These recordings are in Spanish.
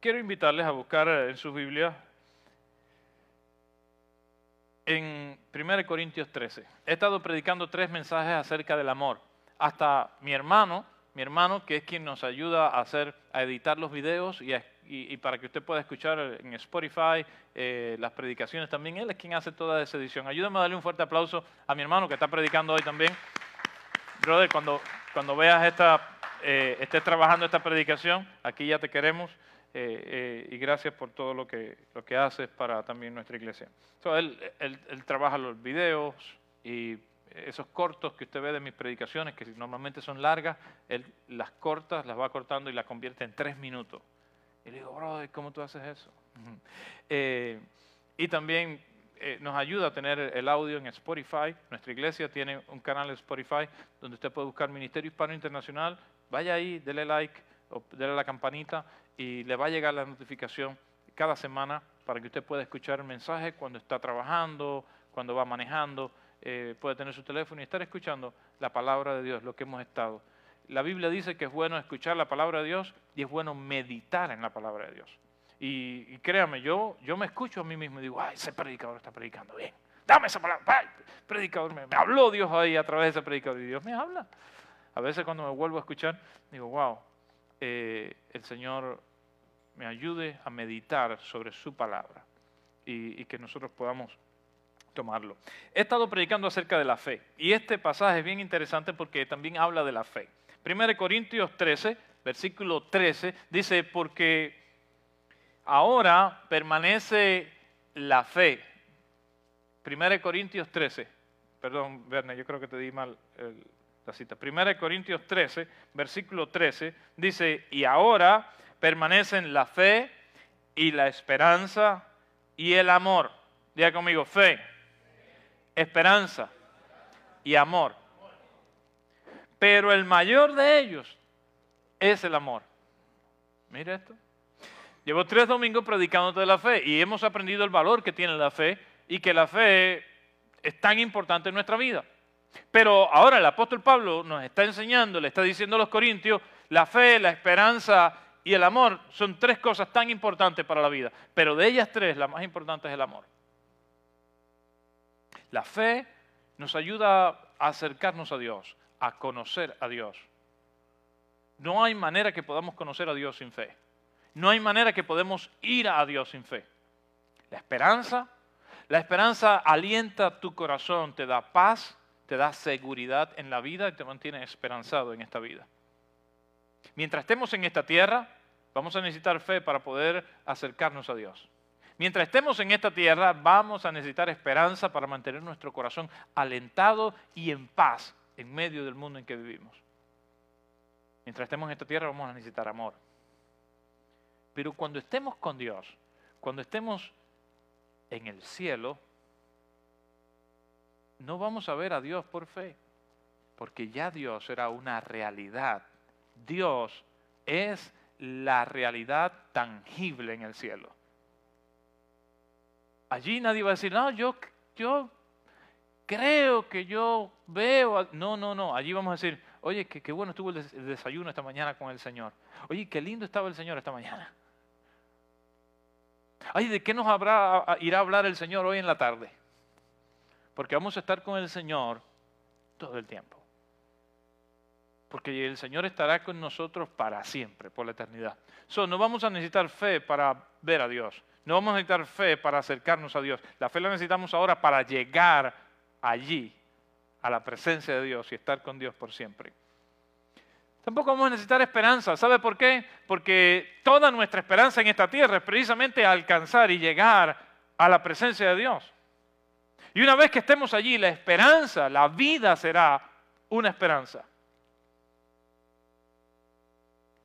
quiero invitarles a buscar en sus Biblias en 1 Corintios 13. He estado predicando tres mensajes acerca del amor. Hasta mi hermano, mi hermano que es quien nos ayuda a hacer, a editar los videos y, para que usted pueda escuchar en Spotify eh, las predicaciones también. Él es quien hace toda esa edición. Ayúdame a darle un fuerte aplauso a mi hermano que está predicando hoy también. Brother, cuando, cuando veas esta, eh, estés trabajando esta predicación, aquí ya te queremos. Eh, eh, y gracias por todo lo que, lo que haces para también nuestra iglesia. él, él, trabaja los videos y esos cortos que usted ve de mis predicaciones, que normalmente son largas, él las corta, las va cortando y las convierte en tres minutos. Y le digo, bro, ¿cómo tú haces eso? Eh, y también nos ayuda a tener el audio en Spotify. Nuestra iglesia tiene un canal de Spotify donde usted puede buscar Ministerio Hispano Internacional. Vaya ahí, dele like o dele la campanita y le va a llegar la notificación cada semana para que usted pueda escuchar el mensaje cuando está trabajando, cuando va manejando, eh, puede tener su teléfono y estar escuchando la palabra de Dios, lo que hemos estado. La Biblia dice que es bueno escuchar la palabra de Dios y es bueno meditar en la palabra de Dios. Y, créame, yo, yo me escucho a mí mismo y digo, ay, ese predicador está predicando bien. Dame esa palabra. Predicador, me, habló Dios ahí a través de ese predicador y Dios me habla. A veces cuando me vuelvo a escuchar, digo, wow, eh, el Señor me ayude a meditar sobre su palabra y, que nosotros podamos tomarlo. He estado predicando acerca de la fe y este pasaje es bien interesante porque también habla de la fe. 1 Corintios 13, versículo 13, dice, porque ahora permanece la fe. 1 Corintios 13, perdón, Verne, yo creo que te di mal la cita. 1 Corintios 13, versículo 13, dice, y ahora permanecen la fe y la esperanza y el amor. Diga conmigo, fe, esperanza y amor. Pero el mayor de ellos es el amor. Mira esto. Llevo tres domingos predicándote de la fe y hemos aprendido el valor que tiene la fe y que la fe es tan importante en nuestra vida. Pero ahora el apóstol Pablo nos está enseñando, le está diciendo a los corintios, la fe, la esperanza y el amor son tres cosas tan importantes para la vida, pero de ellas tres la más importante es el amor. La fe nos ayuda a acercarnos a Dios, a conocer a Dios. No hay manera que podamos conocer a Dios sin fe. No hay manera que podemos ir a Dios sin fe. La esperanza, la esperanza alienta tu corazón, te da paz, te da seguridad en la vida y te mantiene esperanzado en esta vida. Mientras estemos en esta tierra, vamos a necesitar fe para poder acercarnos a Dios. Mientras estemos en esta tierra, vamos a necesitar esperanza para mantener nuestro corazón alentado y en paz en medio del mundo en que vivimos. Mientras estemos en esta tierra, vamos a necesitar amor. Pero cuando estemos con Dios, cuando estemos en el cielo, no vamos a ver a Dios por fe, porque ya Dios era una realidad Dios es la realidad tangible en el cielo. Allí nadie va a decir, no, yo, yo creo que yo veo. No, no, no. Allí vamos a decir, oye, qué, bueno estuvo el desayuno esta mañana con el Señor. Oye, qué lindo estaba el Señor esta mañana. Ay, ¿de qué nos habrá, irá a hablar el Señor hoy en la tarde? Porque vamos a estar con el Señor todo el tiempo porque el Señor estará con nosotros para siempre, por la eternidad. no vamos a necesitar fe para ver a Dios, no vamos a necesitar fe para acercarnos a Dios. La fe la necesitamos ahora para llegar allí, a la presencia de Dios y estar con Dios por siempre. Tampoco vamos a necesitar esperanza. ¿Sabe por qué? Porque toda nuestra esperanza en esta tierra es precisamente alcanzar y llegar a la presencia de Dios. Y una vez que estemos allí, la esperanza, la vida será una esperanza.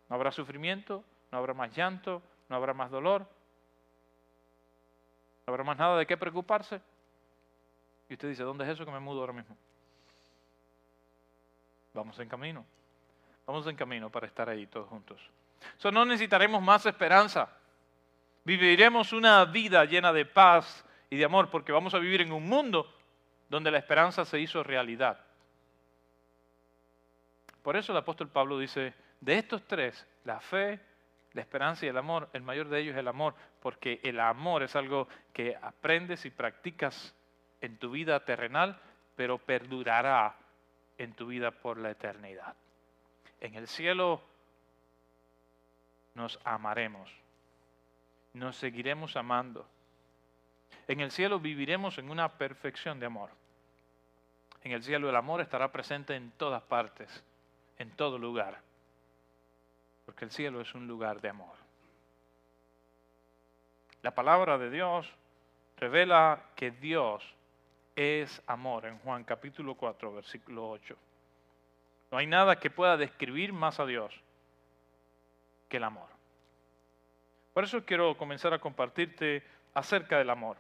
No habrá sufrimiento, no habrá más llanto, no habrá más dolor, no habrá más nada de qué preocuparse. Y usted dice, ¿dónde es eso que me mudo ahora mismo? Vamos en camino. Vamos en camino para estar ahí todos juntos. So, no necesitaremos más esperanza. Viviremos una vida llena de paz y de amor porque vamos a vivir en un mundo donde la esperanza se hizo realidad. Por eso el apóstol Pablo dice, de estos tres, la fe, la esperanza y el amor, el mayor de ellos es el amor, porque el amor es algo que aprendes y practicas en tu vida terrenal, pero perdurará en tu vida por la eternidad. En el cielo nos amaremos, nos seguiremos amando. En el cielo viviremos en una perfección de amor. En el cielo el amor estará presente en todas partes, en todo lugar, porque el cielo es un lugar de amor. La palabra de Dios revela que Dios es amor en Juan capítulo 4, versículo 8. No hay nada que pueda describir más a Dios que el amor. Por eso quiero comenzar a compartirte acerca del amor.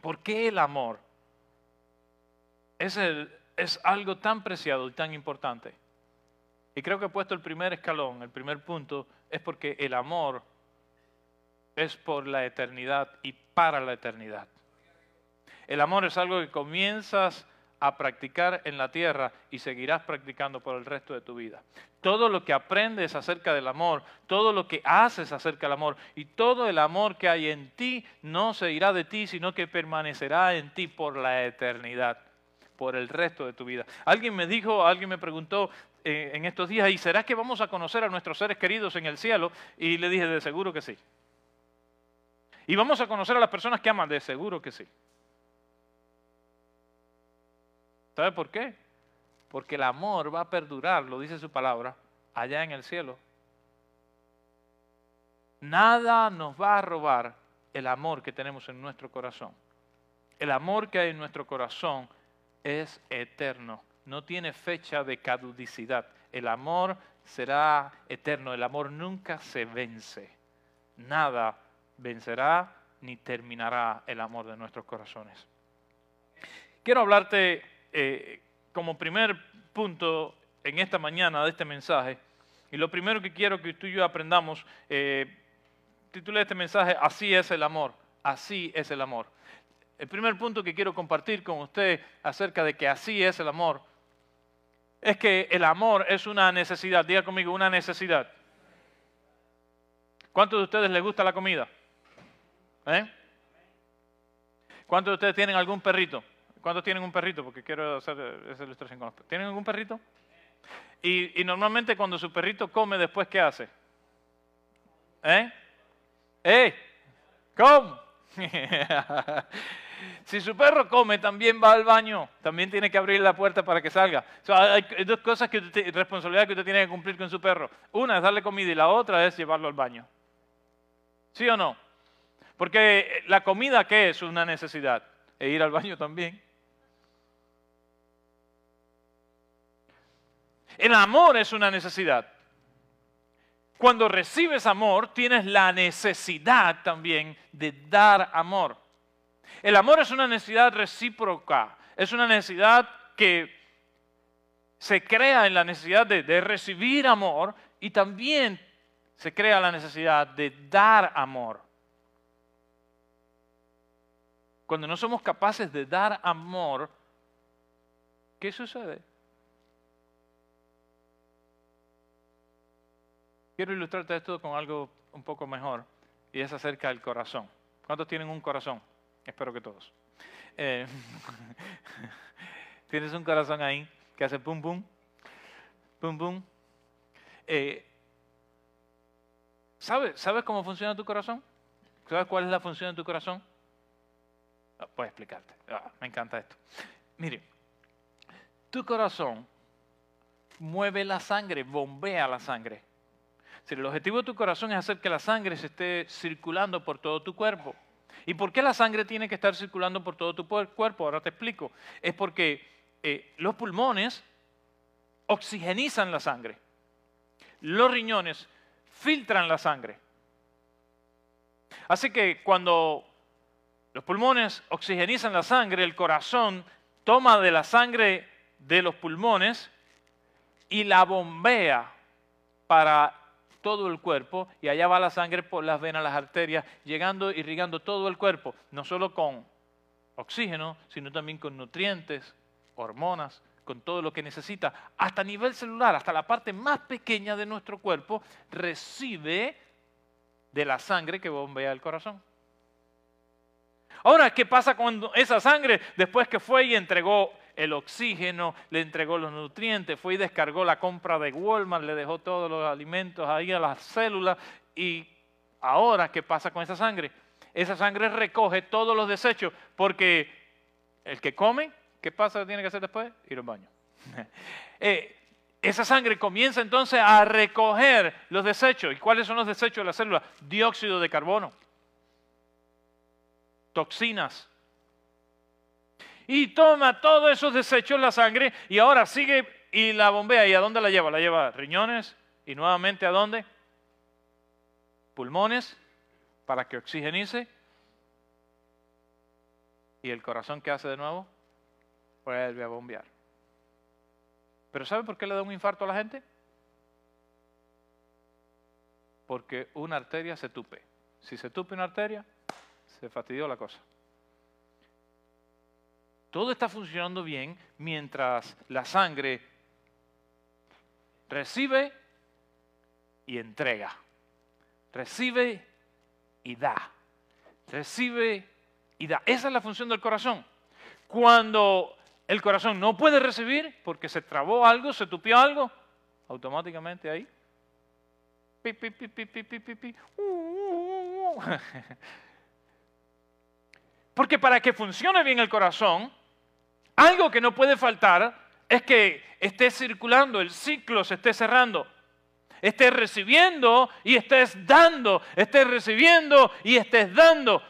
¿Por qué el amor es, algo tan preciado y tan importante? Y creo que he puesto el primer escalón, el primer punto, es porque el amor es por la eternidad y para la eternidad. El amor es algo que comienzas a practicar en la tierra y seguirás practicando por el resto de tu vida. Todo lo que aprendes acerca del amor, todo lo que haces acerca del amor y todo el amor que hay en ti no se irá de ti, sino que permanecerá en ti por la eternidad, por el resto de tu vida. Alguien me dijo, alguien me preguntó eh, en estos días, ¿y será que vamos a conocer a nuestros seres queridos en el cielo? Y le dije, de seguro que sí. ¿Y vamos a conocer a las personas que aman? De seguro que sí. ¿Sabe por qué? Porque el amor va a perdurar, lo dice su palabra, allá en el cielo. Nada nos va a robar el amor que tenemos en nuestro corazón. El amor que hay en nuestro corazón es eterno, no tiene fecha de caducidad. El amor será eterno, el amor nunca se vence. Nada vencerá ni terminará el amor de nuestros corazones. Quiero hablarte eh, como primer punto en esta mañana de este mensaje, y lo primero que quiero que tú y yo aprendamos, eh, este mensaje, Así es el amor, así es el amor. El primer punto que quiero compartir con usted acerca de que así es el amor, es que el amor es una necesidad, diga conmigo, una necesidad. ¿Cuántos de ustedes les gusta la comida? ¿Eh? ¿Cuántos de ustedes tienen algún perrito? ¿Cuántos tienen un perrito? Porque quiero hacer esa ilustración con los perritos. ¿Tienen algún perrito? Y, normalmente cuando su perrito come, después, ¿qué hace? ¿Eh? ¡Eh! Si su perro come, también va al baño. También tiene que abrir la puerta para que salga. hay dos cosas que responsabilidad que usted tiene que cumplir con su perro. Una es darle comida y la otra es llevarlo al baño. ¿Sí o no? Porque la comida, ¿qué es? Una necesidad. E ir al baño también. El amor es una necesidad. Cuando recibes amor, tienes la necesidad también de dar amor. El amor es una necesidad recíproca, es una necesidad que se crea en la necesidad de, recibir amor y también se crea la necesidad de dar amor. Cuando no somos capaces de dar amor, ¿qué sucede? Quiero ilustrarte esto con algo un poco mejor y es acerca del corazón. ¿Cuántos tienen un corazón? Espero que todos. Eh, Tienes un corazón ahí que hace pum pum, pum pum. Eh, ¿sabes, ¿Sabes cómo funciona tu corazón? ¿Sabes cuál es la función de tu corazón? Ah, a explicarte. Ah, me encanta esto. Mire, tu corazón mueve la sangre, bombea la sangre si el objetivo de tu corazón es hacer que la sangre se esté circulando por todo tu cuerpo. ¿Y por qué la sangre tiene que estar circulando por todo tu cuerpo? Ahora te explico. Es porque eh, los pulmones oxigenizan la sangre. Los riñones filtran la sangre. Así que cuando los pulmones oxigenizan la sangre, el corazón toma de la sangre de los pulmones y la bombea para todo el cuerpo y allá va la sangre por las venas, las arterias, llegando, irrigando todo el cuerpo, no solo con oxígeno, sino también con nutrientes, hormonas, con todo lo que necesita, hasta nivel celular, hasta la parte más pequeña de nuestro cuerpo, recibe de la sangre que bombea el corazón. Ahora, ¿qué pasa cuando esa sangre, después que fue y entregó el oxígeno, le entregó los nutrientes, fue y descargó la compra de Walmart, le dejó todos los alimentos ahí a las células y ahora, ¿qué pasa con esa sangre? Esa sangre recoge todos los desechos porque el que come, ¿qué pasa tiene que hacer después? Ir al baño. Eh, esa sangre comienza entonces a recoger los desechos. ¿Y cuáles son los desechos de la célula? Dióxido de carbono, toxinas. Y toma todos esos desechos la sangre y ahora sigue y la bombea. ¿Y a dónde la lleva? La lleva riñones y nuevamente a dónde? Pulmones para que oxigenice. ¿Y el corazón qué hace de nuevo? Vuelve a bombear. ¿Pero sabe por qué le da un infarto a la gente? Porque una arteria se tupe. Si se tupe una arteria, se fastidió la cosa. Todo está funcionando bien mientras la sangre recibe y entrega. Recibe y da. Recibe y da. Esa es la función del corazón. Cuando el corazón no puede recibir porque se trabó algo, se tupió algo, automáticamente ahí. Porque para que funcione bien el corazón, algo que no puede faltar es que esté circulando, el ciclo se esté cerrando estés recibiendo y estés dando, estés recibiendo y estés dando.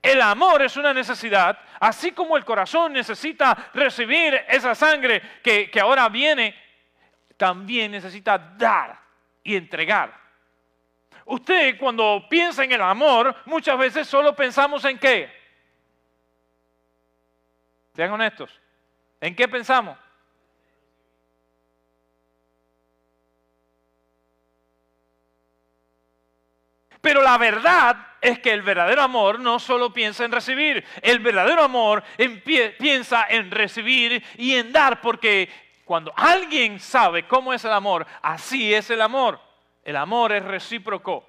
El amor es una necesidad, así como el corazón necesita recibir esa sangre que, que ahora viene, también necesita dar y entregar. Usted cuando piensa en el amor, muchas veces solo pensamos en qué. Sean honestos. ¿En qué pensamos? Pero la verdad es que el verdadero amor no solo piensa en recibir, el verdadero amor piensa en recibir y en dar, porque cuando alguien sabe cómo es el amor, así es el amor. El amor es recíproco.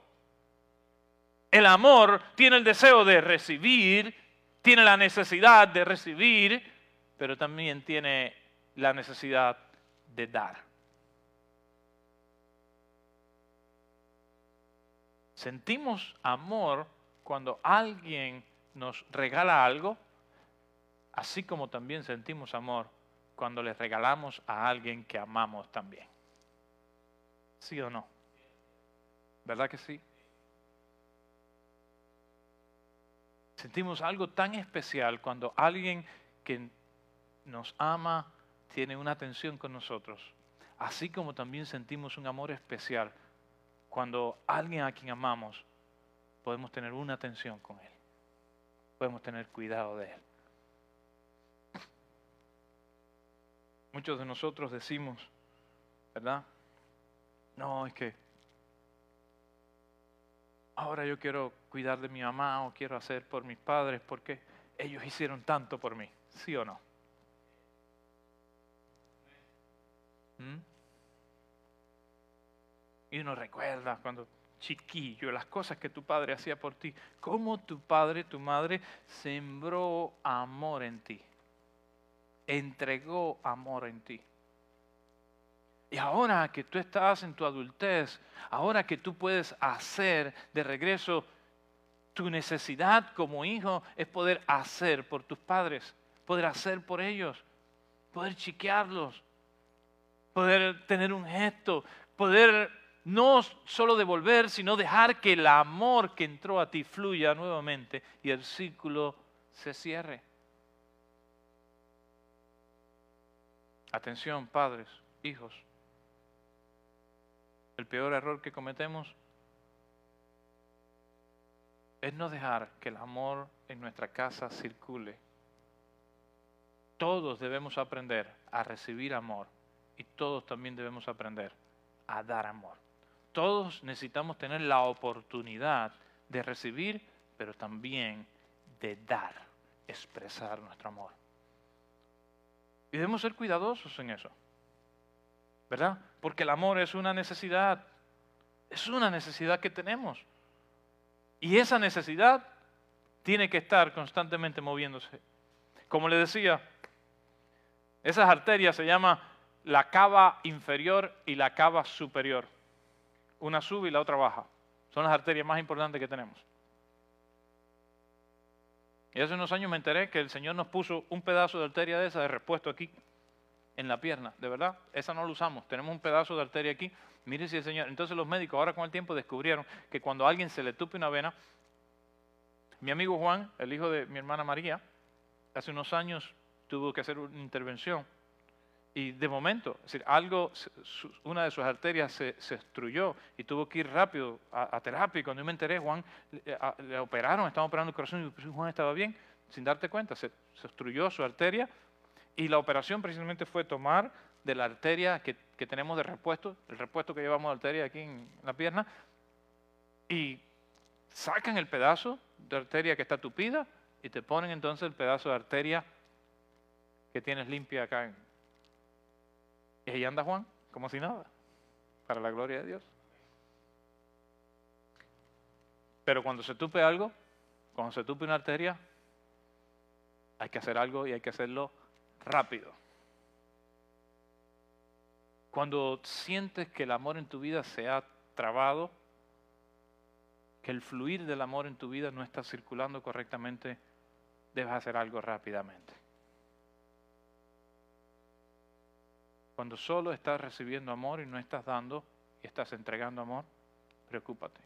El amor tiene el deseo de recibir, tiene la necesidad de recibir, pero también tiene la necesidad de dar. Sentimos amor cuando alguien nos regala algo, así como también sentimos amor cuando le regalamos a alguien que amamos también. ¿Sí o no? ¿Verdad que sí? Sentimos algo tan especial cuando alguien que nos ama tiene una atención con nosotros, así como también sentimos un amor especial cuando alguien a quien amamos, podemos tener una atención con Él. Podemos tener cuidado de Él. Muchos de nosotros decimos, ¿verdad? No, es que ahora yo quiero cuidar de mi mamá o quiero hacer por mis padres porque ellos hicieron tanto por mí. ¿Sí o no? ¿Mm? Y uno recuerda cuando chiquillo las cosas que tu padre hacía por ti, cómo tu padre, tu madre sembró amor en ti, entregó amor en ti. Y ahora que tú estás en tu adultez, ahora que tú puedes hacer de regreso, tu necesidad como hijo es poder hacer por tus padres, poder hacer por ellos, poder chiquearlos, poder tener un gesto, poder no solo devolver, sino dejar que el amor que entró a ti fluya nuevamente y el círculo se cierre. Atención, padres, hijos. El peor error que cometemos es no dejar que el amor en nuestra casa circule. Todos debemos aprender a recibir amor y todos también debemos aprender a dar amor. Todos necesitamos tener la oportunidad de recibir, pero también de dar, expresar nuestro amor. Y debemos ser cuidadosos en eso, ¿verdad? Porque el amor es una necesidad, es una necesidad que tenemos. Y esa necesidad tiene que estar constantemente moviéndose. Como le decía, esas arterias se llaman la cava inferior y la cava superior. Una sube y la otra baja. Son las arterias más importantes que tenemos. Y hace unos años me enteré que el Señor nos puso un pedazo de arteria de esa de repuesto aquí, en la pierna. De verdad, esa no la usamos. Tenemos un pedazo de arteria aquí. Mire si el Señor. Entonces los médicos ahora con el tiempo descubrieron que cuando a alguien se le tupe una vena, mi amigo Juan, el hijo de mi hermana María, hace unos años tuvo que hacer una intervención y de momento, es algo, una de sus arterias se, se destruyó y tuvo que ir rápido a, terapia. Y cuando yo me enteré, Juan, le, operaron, estaban operando el corazón y Juan estaba bien, sin darte cuenta, se, se destruyó su arteria. Y la operación precisamente fue tomar de la arteria que, que, tenemos de repuesto, el repuesto que llevamos de arteria aquí en la pierna, y sacan el pedazo de arteria que está tupida y te ponen entonces el pedazo de arteria que tienes limpia acá en, y ahí anda Juan, como si nada, para la gloria de Dios. Pero cuando se tupe algo, cuando se tupe una arteria, hay que hacer algo y hay que hacerlo rápido. Cuando sientes que el amor en tu vida se ha trabado, que el fluir del amor en tu vida no está circulando correctamente, debes hacer algo rápidamente. Cuando solo estás recibiendo amor y no estás dando y estás entregando amor, preocúpate.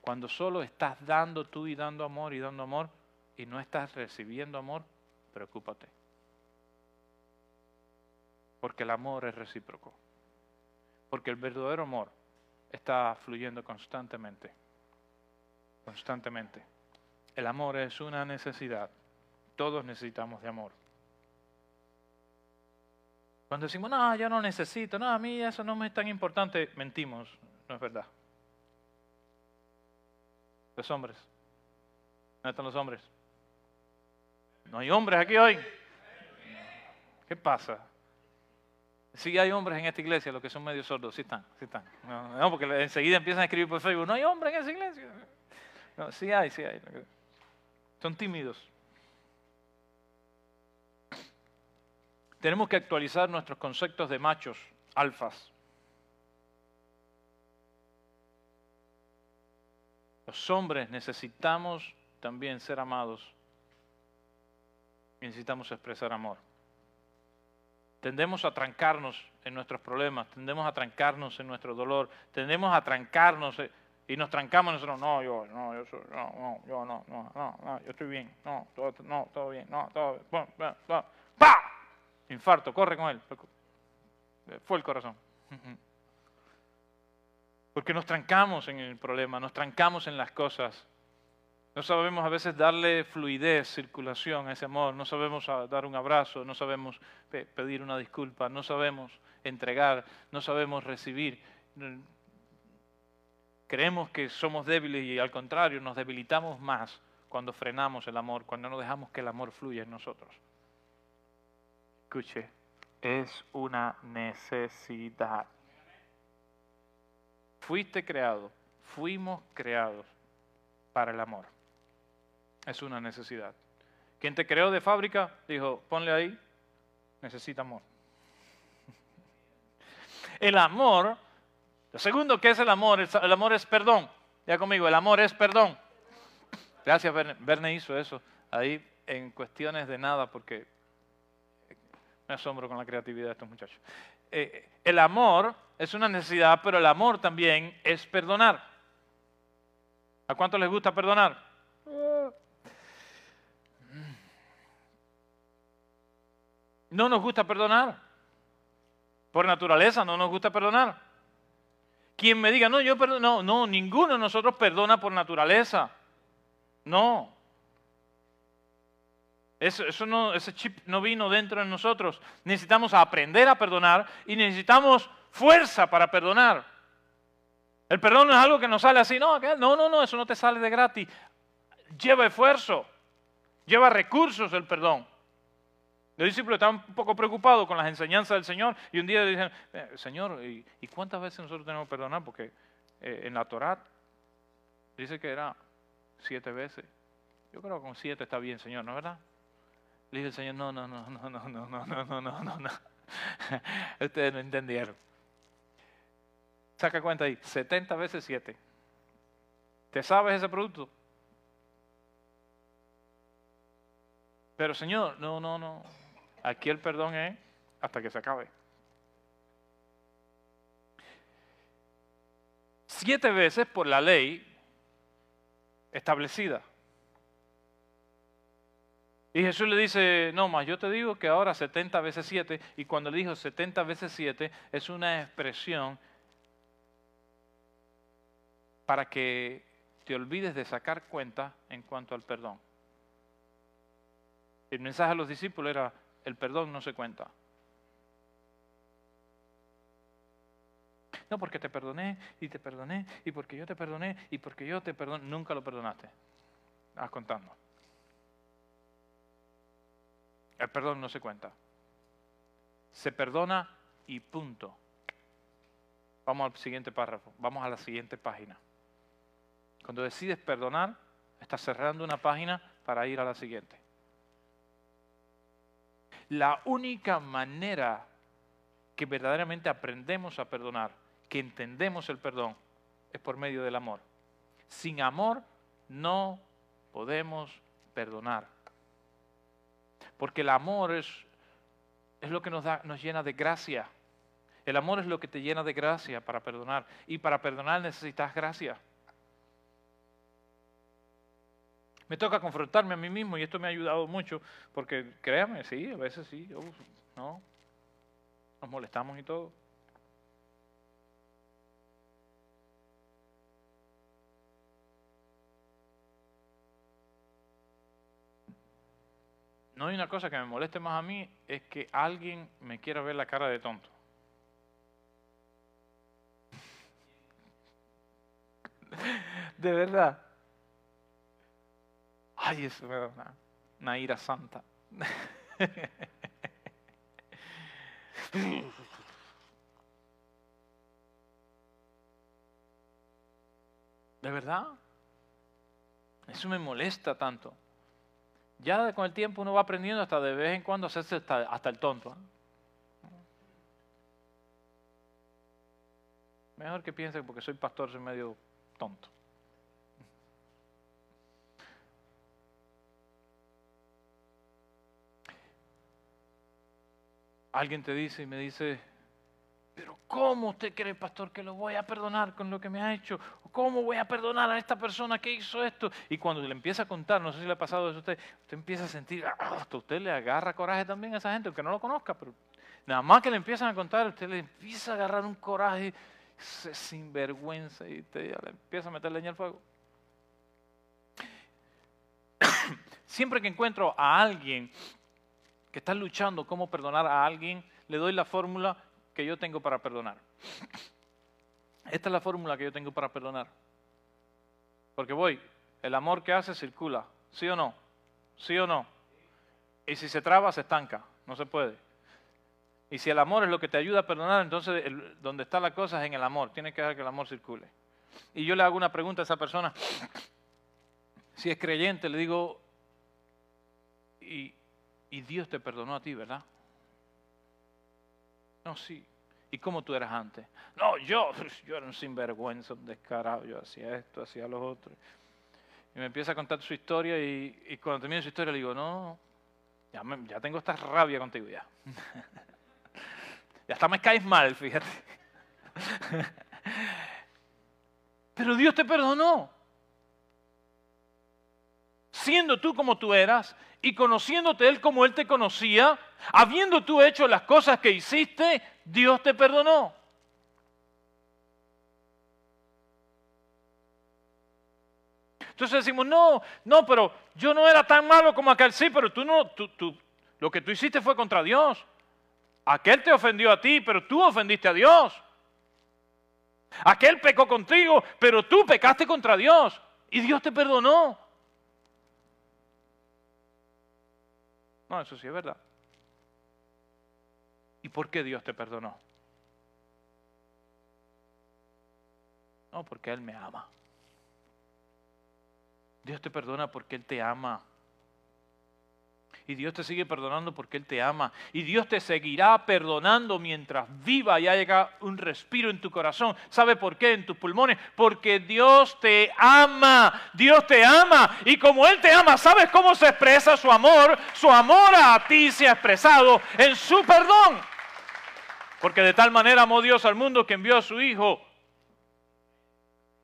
Cuando solo estás dando tú y dando amor y dando amor y no estás recibiendo amor, preocúpate. Porque el amor es recíproco. Porque el verdadero amor está fluyendo constantemente. Constantemente. El amor es una necesidad. Todos necesitamos de amor. Cuando decimos, no, yo no necesito, no, a mí eso no me es tan importante, mentimos, no es verdad. Los hombres. ¿Dónde están los hombres? No hay hombres aquí hoy. ¿Qué pasa? Sí hay hombres en esta iglesia, los que son medio sordos, sí están, sí están. No, porque enseguida empiezan a escribir por Facebook, no hay hombres en esa iglesia. Sí hay, sí hay. Son tímidos. Tenemos que actualizar nuestros conceptos de machos, alfas. Los hombres necesitamos también ser amados necesitamos expresar amor. Tendemos a trancarnos en nuestros problemas, tendemos a trancarnos en nuestro dolor, tendemos a trancarnos eh, y nos trancamos nosotros, no, yo, no, yo, no, no, yo no, yo estoy bien, no, todo, no, todo bien, no, todo, bien, ¡pa! Infarto, corre con él. Fue el corazón. Porque nos trancamos en el problema, nos trancamos en las cosas. No sabemos a veces darle fluidez, circulación a ese amor, no sabemos dar un abrazo, no sabemos pedir una disculpa, no sabemos entregar, no sabemos recibir. Creemos que somos débiles y al contrario nos debilitamos más cuando frenamos el amor, cuando no dejamos que el amor fluya en nosotros. Escuche, es una necesidad. Fuiste creado, fuimos creados para el amor. Es una necesidad. Quien te creó de fábrica dijo, ponle ahí, necesita amor. El amor, lo segundo que es el amor, el amor es perdón. Ya conmigo, el amor es perdón. Gracias, Verne hizo eso ahí en cuestiones de nada, porque me asombro con la creatividad de estos muchachos. Eh, el amor es una necesidad, pero el amor también es perdonar. ¿A cuánto les gusta perdonar? No nos gusta perdonar. Por naturaleza no nos gusta perdonar. Quien me diga, no, yo perdono, no, no, ninguno de nosotros perdona por naturaleza. No. Eso, no, ese chip no vino dentro de nosotros. Necesitamos aprender a perdonar y necesitamos fuerza para perdonar. El perdón no es algo que nos sale así, no, no, no, no, eso no te sale de gratis. Lleva esfuerzo, lleva recursos el perdón. Los discípulos estaban un poco preocupados con las enseñanzas del Señor y un día dicen, eh, Señor, ¿y, cuántas veces nosotros tenemos que perdonar? Porque eh, en la Torá Dice que era siete veces. Yo creo que con siete está bien, Señor, ¿no es verdad? Le dice el Señor, no, no, no, no, no, no, no, no, no, no, no. Ustedes no entendieron. Saca cuenta ahí, 70 veces 7. ¿Te sabes ese producto? Pero Señor, no, no, no. Aquí el perdón es hasta que se acabe. Siete veces por la ley establecida. Y Jesús le dice, no más, yo te digo que ahora 70 veces 7, y cuando le dijo 70 veces 7 es una expresión para que te olvides de sacar cuenta en cuanto al perdón. El mensaje a los discípulos era, el perdón no se cuenta. No, porque te perdoné y te perdoné y porque yo te perdoné y porque yo te perdoné. Nunca lo perdonaste. Vas contando. El perdón no se cuenta. Se perdona y punto. Vamos al siguiente párrafo, vamos a la siguiente página. Cuando decides perdonar, estás cerrando una página para ir a la siguiente. La única manera que verdaderamente aprendemos a perdonar, que entendemos el perdón, es por medio del amor. Sin amor no podemos perdonar. Porque el amor es, es lo que nos, da, nos llena de gracia. El amor es lo que te llena de gracia para perdonar. Y para perdonar necesitas gracia. Me toca confrontarme a mí mismo y esto me ha ayudado mucho porque créame, sí, a veces sí, no, nos molestamos y todo. no hay una cosa que me moleste más a mí, es que alguien me quiera ver la cara de tonto. De verdad. Ay, eso me da una, ira santa. De verdad. Eso me molesta tanto. Ya con el tiempo uno va aprendiendo hasta de vez en cuando hacerse hasta, el tonto. Mejor que piense porque soy pastor, soy medio tonto. Alguien te dice y me dice, pero ¿cómo usted cree, pastor, que lo voy a perdonar con lo que me ha hecho? ¿Cómo voy a perdonar a esta persona que hizo esto? Y cuando le empieza a contar, no sé si le ha pasado eso a usted, usted empieza a sentir, ah, hasta usted le agarra coraje también a esa gente, aunque no lo conozca, pero nada más que le empiezan a contar, usted le empieza a agarrar un coraje sin vergüenza y usted le empieza a meter leña al fuego. Siempre que encuentro a alguien que está luchando cómo perdonar a alguien, le doy la fórmula que yo tengo para perdonar. Esta es la fórmula que yo tengo para perdonar. Porque voy, el amor que hace circula, ¿sí o no? ¿Sí o no? Y si se traba, se estanca, no se puede. Y si el amor es lo que te ayuda a perdonar, entonces donde está la cosa es en el amor. Tienes que dejar que el amor circule. Y yo le hago una pregunta a esa persona. Si es creyente, le digo, y, y Dios te perdonó a ti, ¿verdad? No, sí. ¿Y cómo tú eras antes? No, yo, yo era un sinvergüenza, un descarado, yo hacía esto, hacía lo otro. Y me empieza a contar su historia y, cuando termina su historia le digo, no, ya, ya tengo esta rabia contigo ya. ya hasta me caes mal, fíjate. Pero Dios te perdonó. Siendo tú como tú eras y conociéndote Él como Él te conocía, habiendo tú hecho las cosas que hiciste, Dios te perdonó. Entonces decimos, no, no, pero yo no era tan malo como aquel, sí, pero tú no, tú, tú, lo que tú hiciste fue contra Dios. Aquel te ofendió a ti, pero tú ofendiste a Dios. Aquel pecó contigo, pero tú pecaste contra Dios y Dios te perdonó. No, eso sí es verdad. ¿Y por qué Dios te perdonó? No, porque Él me ama. Dios te perdona porque Él te ama. Y Dios te sigue perdonando porque Él te ama. Y Dios te seguirá perdonando mientras viva y haya un respiro en tu corazón. ¿Sabe por qué? En tus pulmones. Porque Dios te ama. Dios te ama. Y como Él te ama, ¿sabes cómo se expresa su amor? Su amor a ti se ha expresado en su perdón. Porque de tal manera amó Dios al mundo que envió a su Hijo.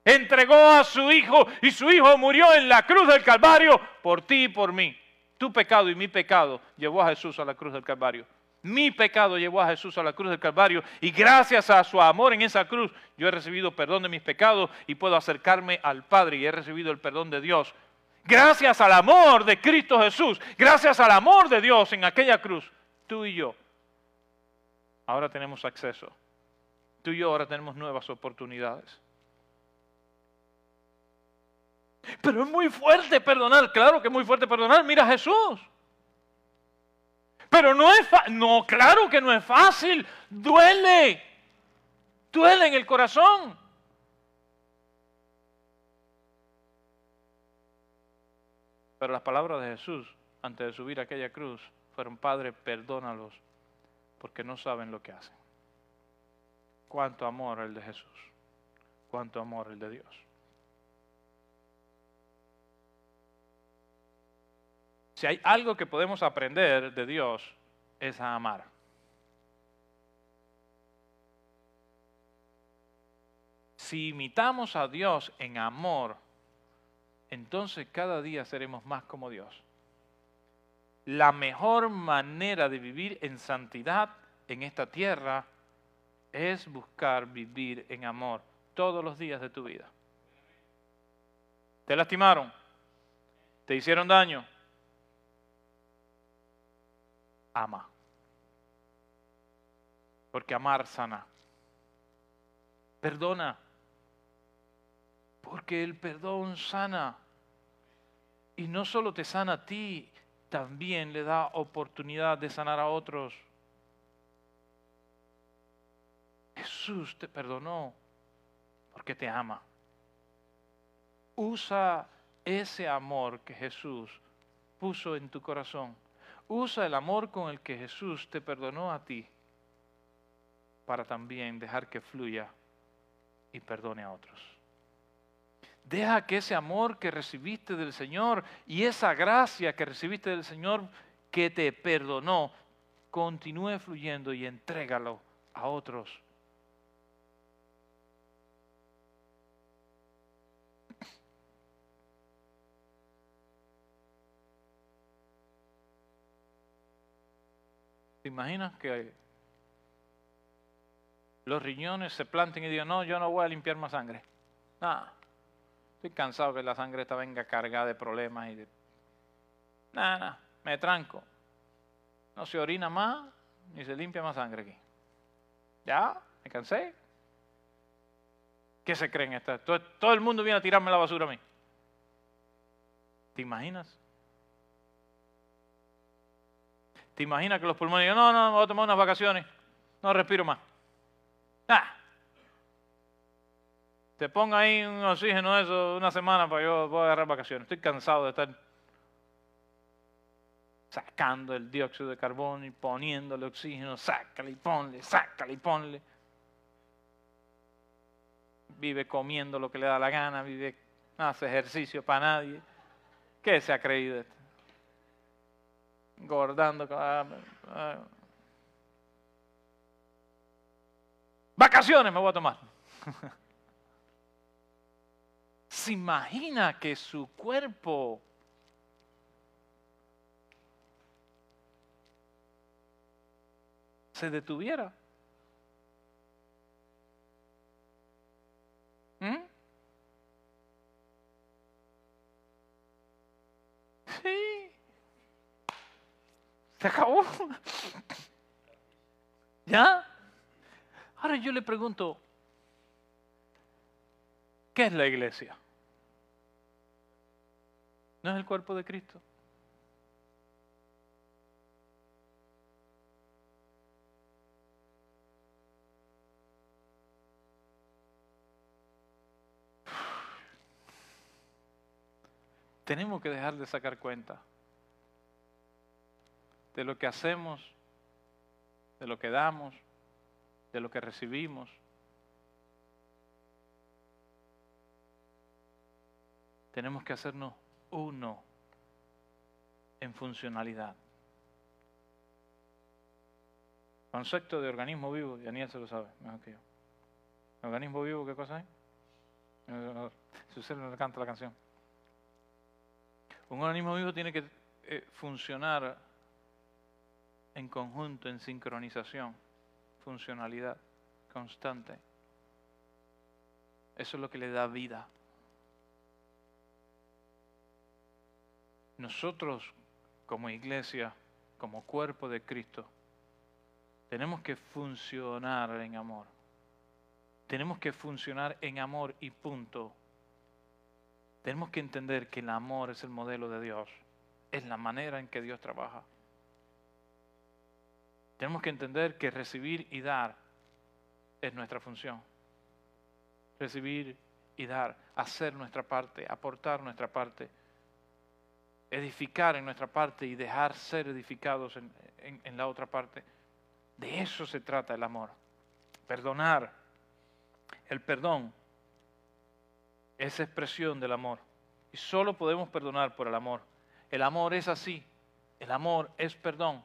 Entregó a su Hijo y su Hijo murió en la cruz del Calvario por ti y por mí. Tu pecado y mi pecado llevó a Jesús a la cruz del Calvario. Mi pecado llevó a Jesús a la cruz del Calvario y gracias a su amor en esa cruz yo he recibido perdón de mis pecados y puedo acercarme al Padre y he recibido el perdón de Dios. Gracias al amor de Cristo Jesús, gracias al amor de Dios en aquella cruz, tú y yo ahora tenemos acceso. Tú y yo ahora tenemos nuevas oportunidades. Pero es muy fuerte perdonar, claro que es muy fuerte perdonar. Mira a Jesús. Pero no es fácil, no, claro que no es fácil. Duele. Duele en el corazón. Pero las palabras de Jesús antes de subir a aquella cruz fueron, Padre, perdónalos, porque no saben lo que hacen. Cuánto amor el de Jesús, cuánto amor el de Dios. Si hay algo que podemos aprender de Dios, es a amar. Si imitamos a Dios en amor, entonces cada día seremos más como Dios. La mejor manera de vivir en santidad en esta tierra es buscar vivir en amor todos los días de tu vida. ¿Te lastimaron? ¿Te hicieron daño? Ama. Porque amar sana. Perdona. Porque el perdón sana. Y no solo te sana a ti, también le da oportunidad de sanar a otros. Jesús te perdonó porque te ama. Usa ese amor que Jesús puso en tu corazón Usa el amor con el que Jesús te perdonó a ti para también dejar que fluya y perdone a otros. Deja que ese amor que recibiste del Señor y esa gracia que recibiste del Señor que te perdonó continúe fluyendo y entrégalo a otros ¿Te imaginas que los riñones se planten y digan, no, yo no voy a limpiar más sangre? Nada. Estoy cansado que la sangre esta venga cargada de problemas y de... Nada, nada, me tranco. No se orina más ni se limpia más sangre aquí. ¿Ya? ¿Me cansé? ¿Qué se creen estas? Todo, todo el mundo viene a tirarme la basura a mí. ¿Te imaginas? ¿Te imaginas que los pulmones digan, no, no, voy a tomar unas vacaciones, no respiro más? Ah. Te ponga ahí un oxígeno eso una semana para yo a agarrar vacaciones. Estoy cansado de estar sacando el dióxido de carbono y poniéndole oxígeno, sácale y ponle, sácale y ponle. Vive comiendo lo que le da la gana, vive, no hace ejercicio para nadie. ¿Qué se ha creído esto? Engordando. Vacaciones me voy a tomar. Se imagina que su cuerpo se detuviera. Se acabó. ¿Ya? Ahora yo le pregunto, ¿qué es la iglesia? ¿No es el cuerpo de Cristo? Tenemos que dejar de sacar cuenta de lo que hacemos, de lo que damos, de lo que recibimos. Tenemos que hacernos uno en funcionalidad. Concepto de organismo vivo, Daniel se lo sabe, mejor que yo. ¿Organismo vivo qué cosa es? Si usted le canta la canción. Un organismo vivo tiene que eh, funcionar en conjunto, en sincronización, funcionalidad constante. Eso es lo que le da vida. Nosotros como iglesia, como cuerpo de Cristo, tenemos que funcionar en amor. Tenemos que funcionar en amor y punto. Tenemos que entender que el amor es el modelo de Dios, es la manera en que Dios trabaja. Tenemos que entender que recibir y dar es nuestra función. Recibir y dar, hacer nuestra parte, aportar nuestra parte, edificar en nuestra parte y dejar ser edificados en, la otra parte. De eso se trata el amor. Perdonar. El perdón es expresión del amor. Y solo podemos perdonar por el amor. El amor es así. El amor es perdón.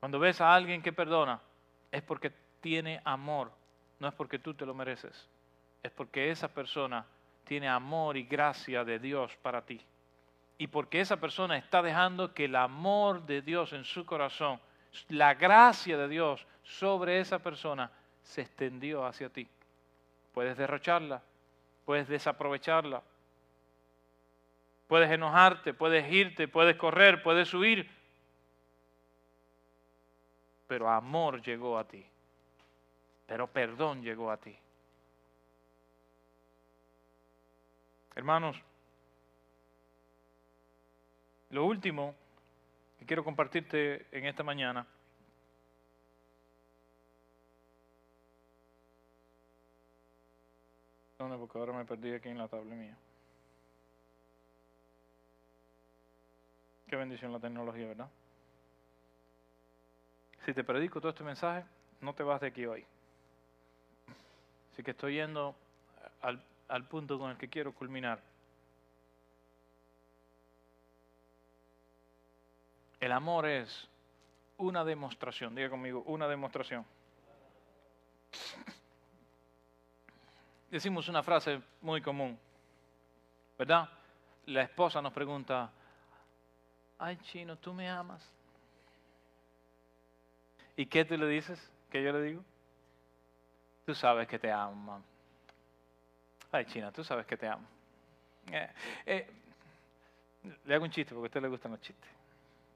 Cuando ves a alguien que perdona, es porque tiene amor, no es porque tú te lo mereces. Es porque esa persona tiene amor y gracia de Dios para ti. Y porque esa persona está dejando que el amor de Dios en su corazón, la gracia de Dios sobre esa persona, se extendió hacia ti. Puedes derrocharla, puedes desaprovecharla, puedes enojarte, puedes irte, puedes correr, puedes huir, pero amor llegó a ti, pero perdón llegó a ti. Hermanos, lo último que quiero compartirte en esta mañana ¿Dónde? Porque ahora me perdí aquí en la tabla mía. Qué bendición la tecnología, ¿verdad? Si te predico todo este mensaje, no te vas de aquí hoy. Así que estoy yendo al, al punto con el que quiero culminar. El amor es una demostración, diga conmigo, una demostración. Decimos una frase muy común, ¿verdad? La esposa nos pregunta, ay chino, ¿tú me amas? ¿Y qué tú le dices? ¿Qué yo le digo? Tú sabes que te amo. Ay, China, tú sabes que te amo. Eh, eh, le hago un chiste porque a usted le gustan los chistes.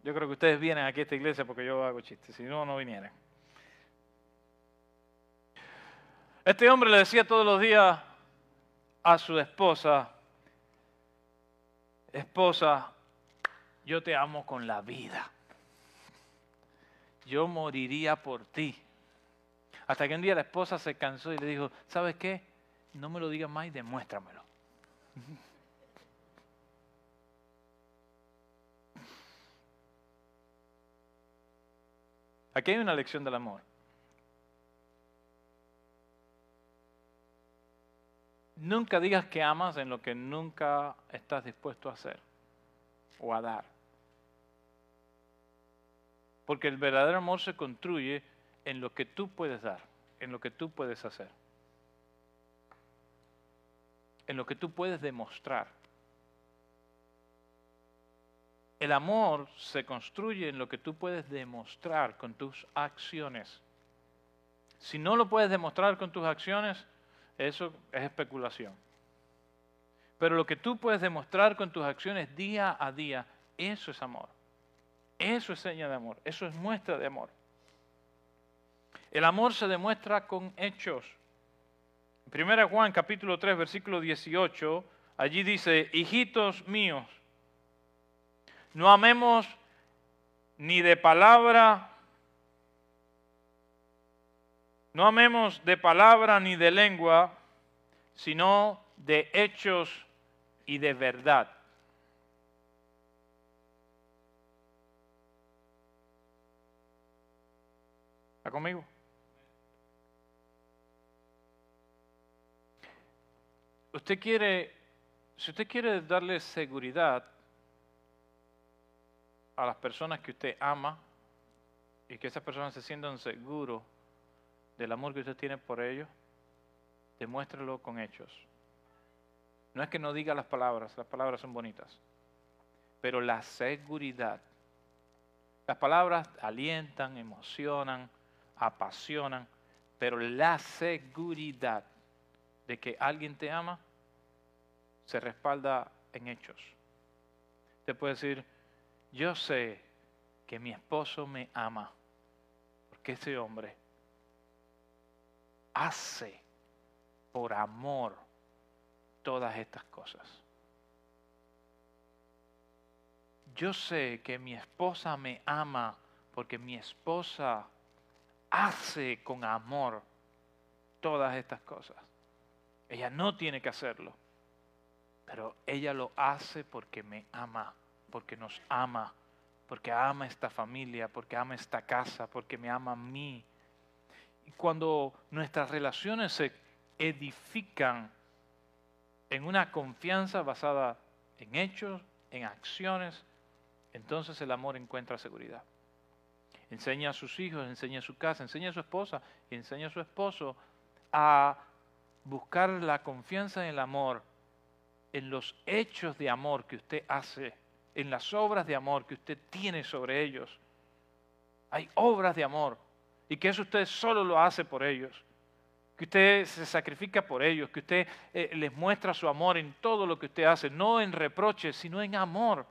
Yo creo que ustedes vienen aquí a esta iglesia porque yo hago chistes, si no, no vinieran. Este hombre le decía todos los días a su esposa, esposa, yo te amo con la vida. Yo moriría por ti. Hasta que un día la esposa se cansó y le dijo, ¿sabes qué? No me lo digas más y demuéstramelo. Aquí hay una lección del amor. Nunca digas que amas en lo que nunca estás dispuesto a hacer o a dar. Porque el verdadero amor se construye en lo que tú puedes dar, en lo que tú puedes hacer, en lo que tú puedes demostrar. El amor se construye en lo que tú puedes demostrar con tus acciones. Si no lo puedes demostrar con tus acciones, eso es especulación. Pero lo que tú puedes demostrar con tus acciones día a día, eso es amor. Eso es seña de amor, eso es muestra de amor. El amor se demuestra con hechos. 1 Juan capítulo 3 versículo 18, allí dice, hijitos míos, no amemos ni de palabra, no amemos de palabra ni de lengua, sino de hechos y de verdad. ¿Está conmigo? Usted quiere, si usted quiere darle seguridad a las personas que usted ama y que esas personas se sientan seguros del amor que usted tiene por ellos, demuéstrelo con hechos. No es que no diga las palabras, las palabras son bonitas, pero la seguridad. Las palabras alientan, emocionan, apasionan, pero la seguridad de que alguien te ama se respalda en hechos. Te puede decir, yo sé que mi esposo me ama, porque ese hombre hace por amor todas estas cosas. Yo sé que mi esposa me ama porque mi esposa hace con amor todas estas cosas. Ella no tiene que hacerlo, pero ella lo hace porque me ama, porque nos ama, porque ama esta familia, porque ama esta casa, porque me ama a mí. Y cuando nuestras relaciones se edifican en una confianza basada en hechos, en acciones, entonces el amor encuentra seguridad. Enseña a sus hijos, enseña a su casa, enseña a su esposa y enseña a su esposo a buscar la confianza en el amor, en los hechos de amor que usted hace, en las obras de amor que usted tiene sobre ellos. Hay obras de amor y que eso usted solo lo hace por ellos que usted se sacrifica por ellos, que usted eh, les muestra su amor en todo lo que usted hace, no en reproches, sino en amor.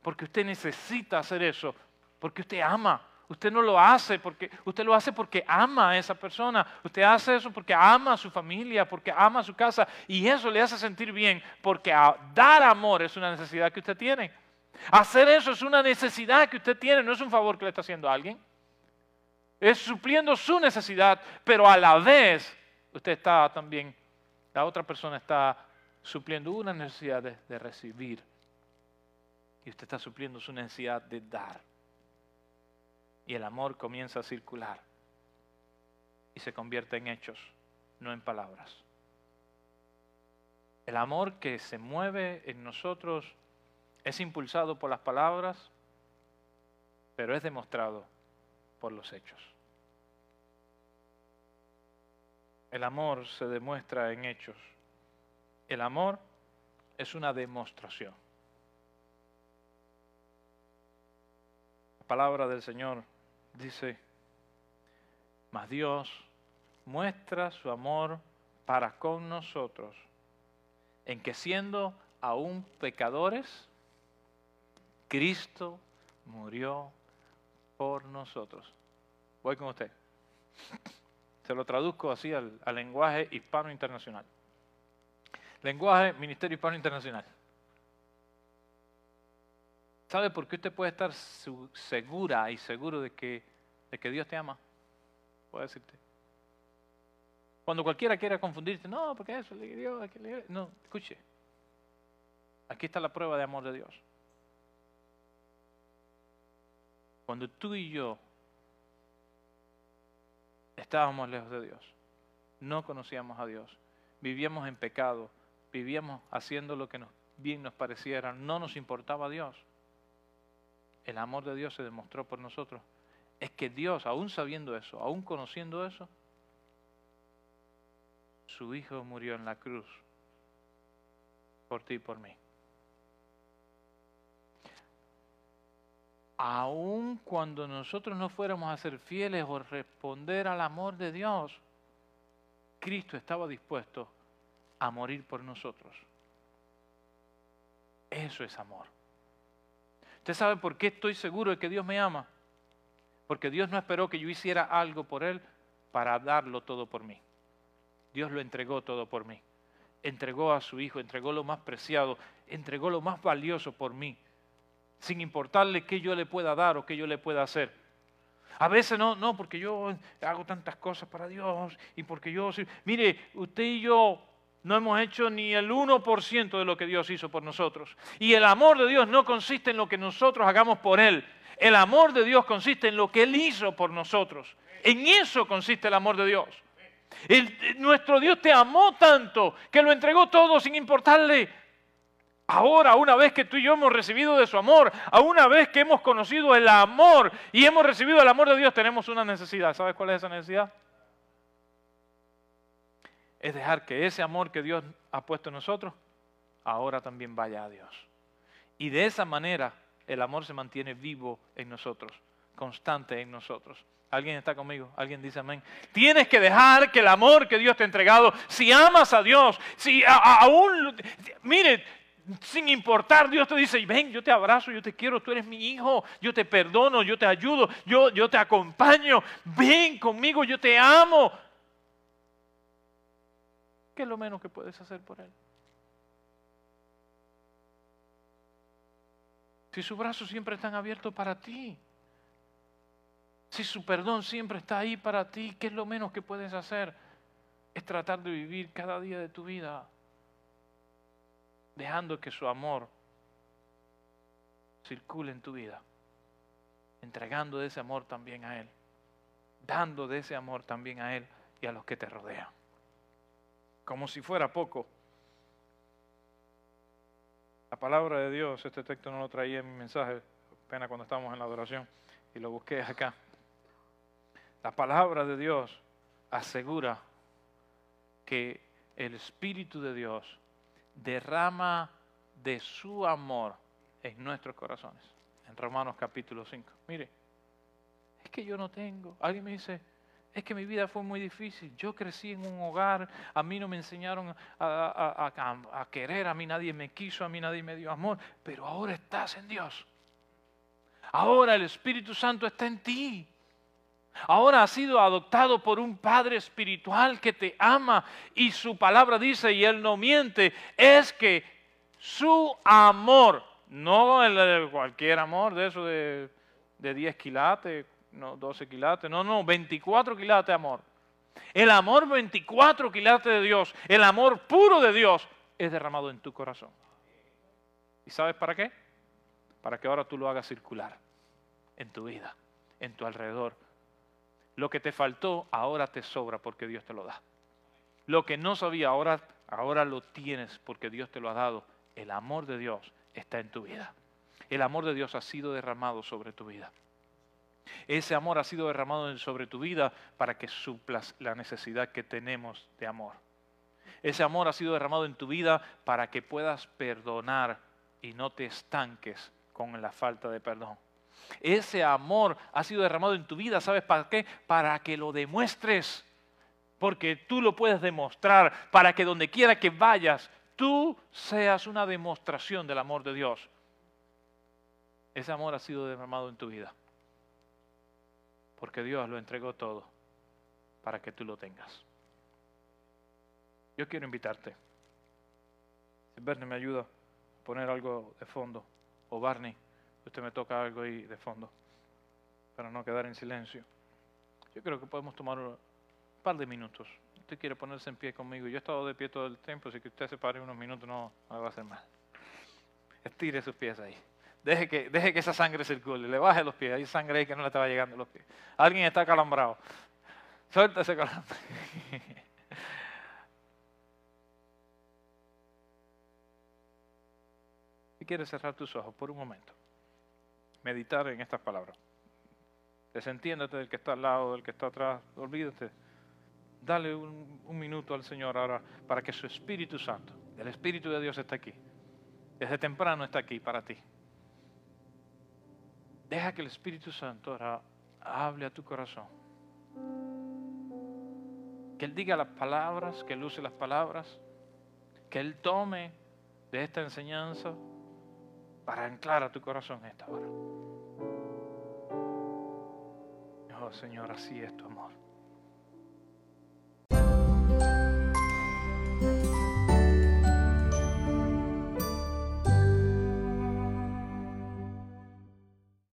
Porque usted necesita hacer eso, porque usted ama. Usted no lo hace porque usted lo hace porque ama a esa persona. Usted hace eso porque ama a su familia, porque ama a su casa y eso le hace sentir bien, porque dar amor es una necesidad que usted tiene. Hacer eso es una necesidad que usted tiene, no es un favor que le está haciendo a alguien es supliendo su necesidad, pero a la vez usted está también, la otra persona está supliendo una necesidad de, recibir y usted está supliendo su necesidad de dar. Y el amor comienza a circular y se convierte en hechos, no en palabras. El amor que se mueve en nosotros es impulsado por las palabras, pero es demostrado por los hechos. El amor se demuestra en hechos. El amor es una demostración. La palabra del Señor dice, mas Dios muestra su amor para con nosotros, en que siendo aún pecadores, Cristo murió por nosotros. Voy con usted. Se lo traduzco así al, lenguaje hispano internacional. Lenguaje Ministerio Hispano Internacional. ¿Sabe por qué usted puede estar segura y seguro de que, Dios te ama? Puedo decirte. Cuando cualquiera quiera confundirte, no, porque eso le Dios, no, escuche. Aquí está la prueba de amor de Dios. Cuando tú y yo Estábamos lejos de Dios. No conocíamos a Dios. Vivíamos en pecado. Vivíamos haciendo lo que bien nos pareciera. No nos importaba Dios. El amor de Dios se demostró por nosotros. Es que Dios, aún sabiendo eso, aún conociendo eso, su Hijo murió en la cruz por ti y por mí. aun cuando nosotros no fuéramos a ser fieles o responder al amor de Dios, Cristo estaba dispuesto a morir por nosotros. Eso es amor. ¿Usted sabe por qué estoy seguro de que Dios me ama? Porque Dios no esperó que yo hiciera algo por Él para darlo todo por mí. Dios lo entregó todo por mí. Entregó a su Hijo, entregó lo más preciado, entregó lo más valioso por mí sin importarle qué yo le pueda dar o qué yo le pueda hacer. A veces no, no, porque yo hago tantas cosas para Dios y porque yo... Mire, usted y yo no hemos hecho ni el 1% de lo que Dios hizo por nosotros. Y el amor de Dios no consiste en lo que nosotros hagamos por Él. El amor de Dios consiste en lo que Él hizo por nosotros. En eso consiste el amor de Dios. nuestro Dios te amó tanto que lo entregó todo sin importarle. Ahora, una vez que tú y yo hemos recibido de su amor, a una vez que hemos conocido el amor y hemos recibido el amor de Dios, tenemos una necesidad. ¿Sabes cuál es esa necesidad? Es dejar que ese amor que Dios ha puesto en nosotros ahora también vaya a Dios. Y de esa manera el amor se mantiene vivo en nosotros, constante en nosotros. ¿Alguien está conmigo? ¿Alguien dice amén? Tienes que dejar que el amor que Dios te ha entregado, si amas a Dios, si aún, mire, sin importar, Dios te dice, ven, yo te abrazo, yo te quiero, tú eres mi hijo, yo te perdono, yo te ayudo, yo, yo te acompaño, ven conmigo, yo te amo. ¿Qué es lo menos que puedes hacer por Él? Si sus brazos siempre están abiertos para ti, si su perdón siempre está ahí para ti, ¿qué es lo menos que puedes hacer? Es tratar de vivir cada día de tu vida dejando que su amor circule en tu vida, entregando de ese amor también a Él, dando de ese amor también a Él y a los que te rodean como si fuera poco. La palabra de Dios, este texto no lo traía en mi mensaje, apenas cuando estábamos en la adoración, y lo busqué acá. La palabra de Dios asegura que el Espíritu de Dios derrama de su amor en nuestros corazones. En Romanos capítulo 5. Mire, es que yo no tengo. Alguien me dice, es que mi vida fue muy difícil. Yo crecí en un hogar, a mí no me enseñaron a, querer, a mí nadie me quiso, a mí nadie me dio amor, pero ahora estás en Dios. Ahora el Espíritu Santo está en ti. Ahora has sido adoptado por un Padre espiritual que te ama y su palabra dice, y Él no miente, es que su amor, no el, cualquier amor de eso de, de 10 quilates, no 12 quilates, no, no, 24 quilates de amor. El amor 24 quilates de Dios, el amor puro de Dios es derramado en tu corazón. ¿Y sabes para qué? Para que ahora tú lo hagas circular en tu vida, en tu alrededor. Lo que te faltó ahora te sobra porque Dios te lo da. Lo que no sabía ahora, ahora lo tienes porque Dios te lo ha dado. El amor de Dios está en tu vida. El amor de Dios ha sido derramado sobre tu vida. Ese amor ha sido derramado sobre tu vida para que suplas la necesidad que tenemos de amor. Ese amor ha sido derramado en tu vida para que puedas perdonar y no te estanques con la falta de perdón. Ese amor ha sido derramado en tu vida, ¿sabes para qué? Para que lo demuestres. Porque tú lo puedes demostrar, para que donde quiera que vayas, tú seas una demostración del amor de Dios. Ese amor ha sido derramado en tu vida porque Dios lo entregó todo para que tú lo tengas. Yo quiero invitarte. Si Bernie me ayuda a poner algo de fondo, o Barney, usted me toca algo ahí de fondo, para no quedar en silencio. Yo creo que podemos tomar un par de minutos. Usted quiere ponerse en pie conmigo. Yo he estado de pie todo el tiempo, así que usted se pare unos minutos no va a hacer mal. Estire sus pies ahí. Deje que, deje que esa sangre circule, le baje los pies, hay sangre ahí que no le estaba llegando a los pies. Alguien está calambrado. Suelta ese calambre. Si quieres cerrar tus ojos por un momento, meditar en estas palabras. Desentiéndete del que está al lado, del que está atrás, olvídate. Dale un, un minuto al Señor ahora para que su Espíritu Santo, el Espíritu de Dios esté aquí. Desde temprano está aquí para ti. Deja que el Espíritu Santo ahora hable a tu corazón. Que Él diga las palabras, que Él use las palabras, que Él tome de esta enseñanza para anclar a tu corazón esta hora. Oh Señor, así es tu amor.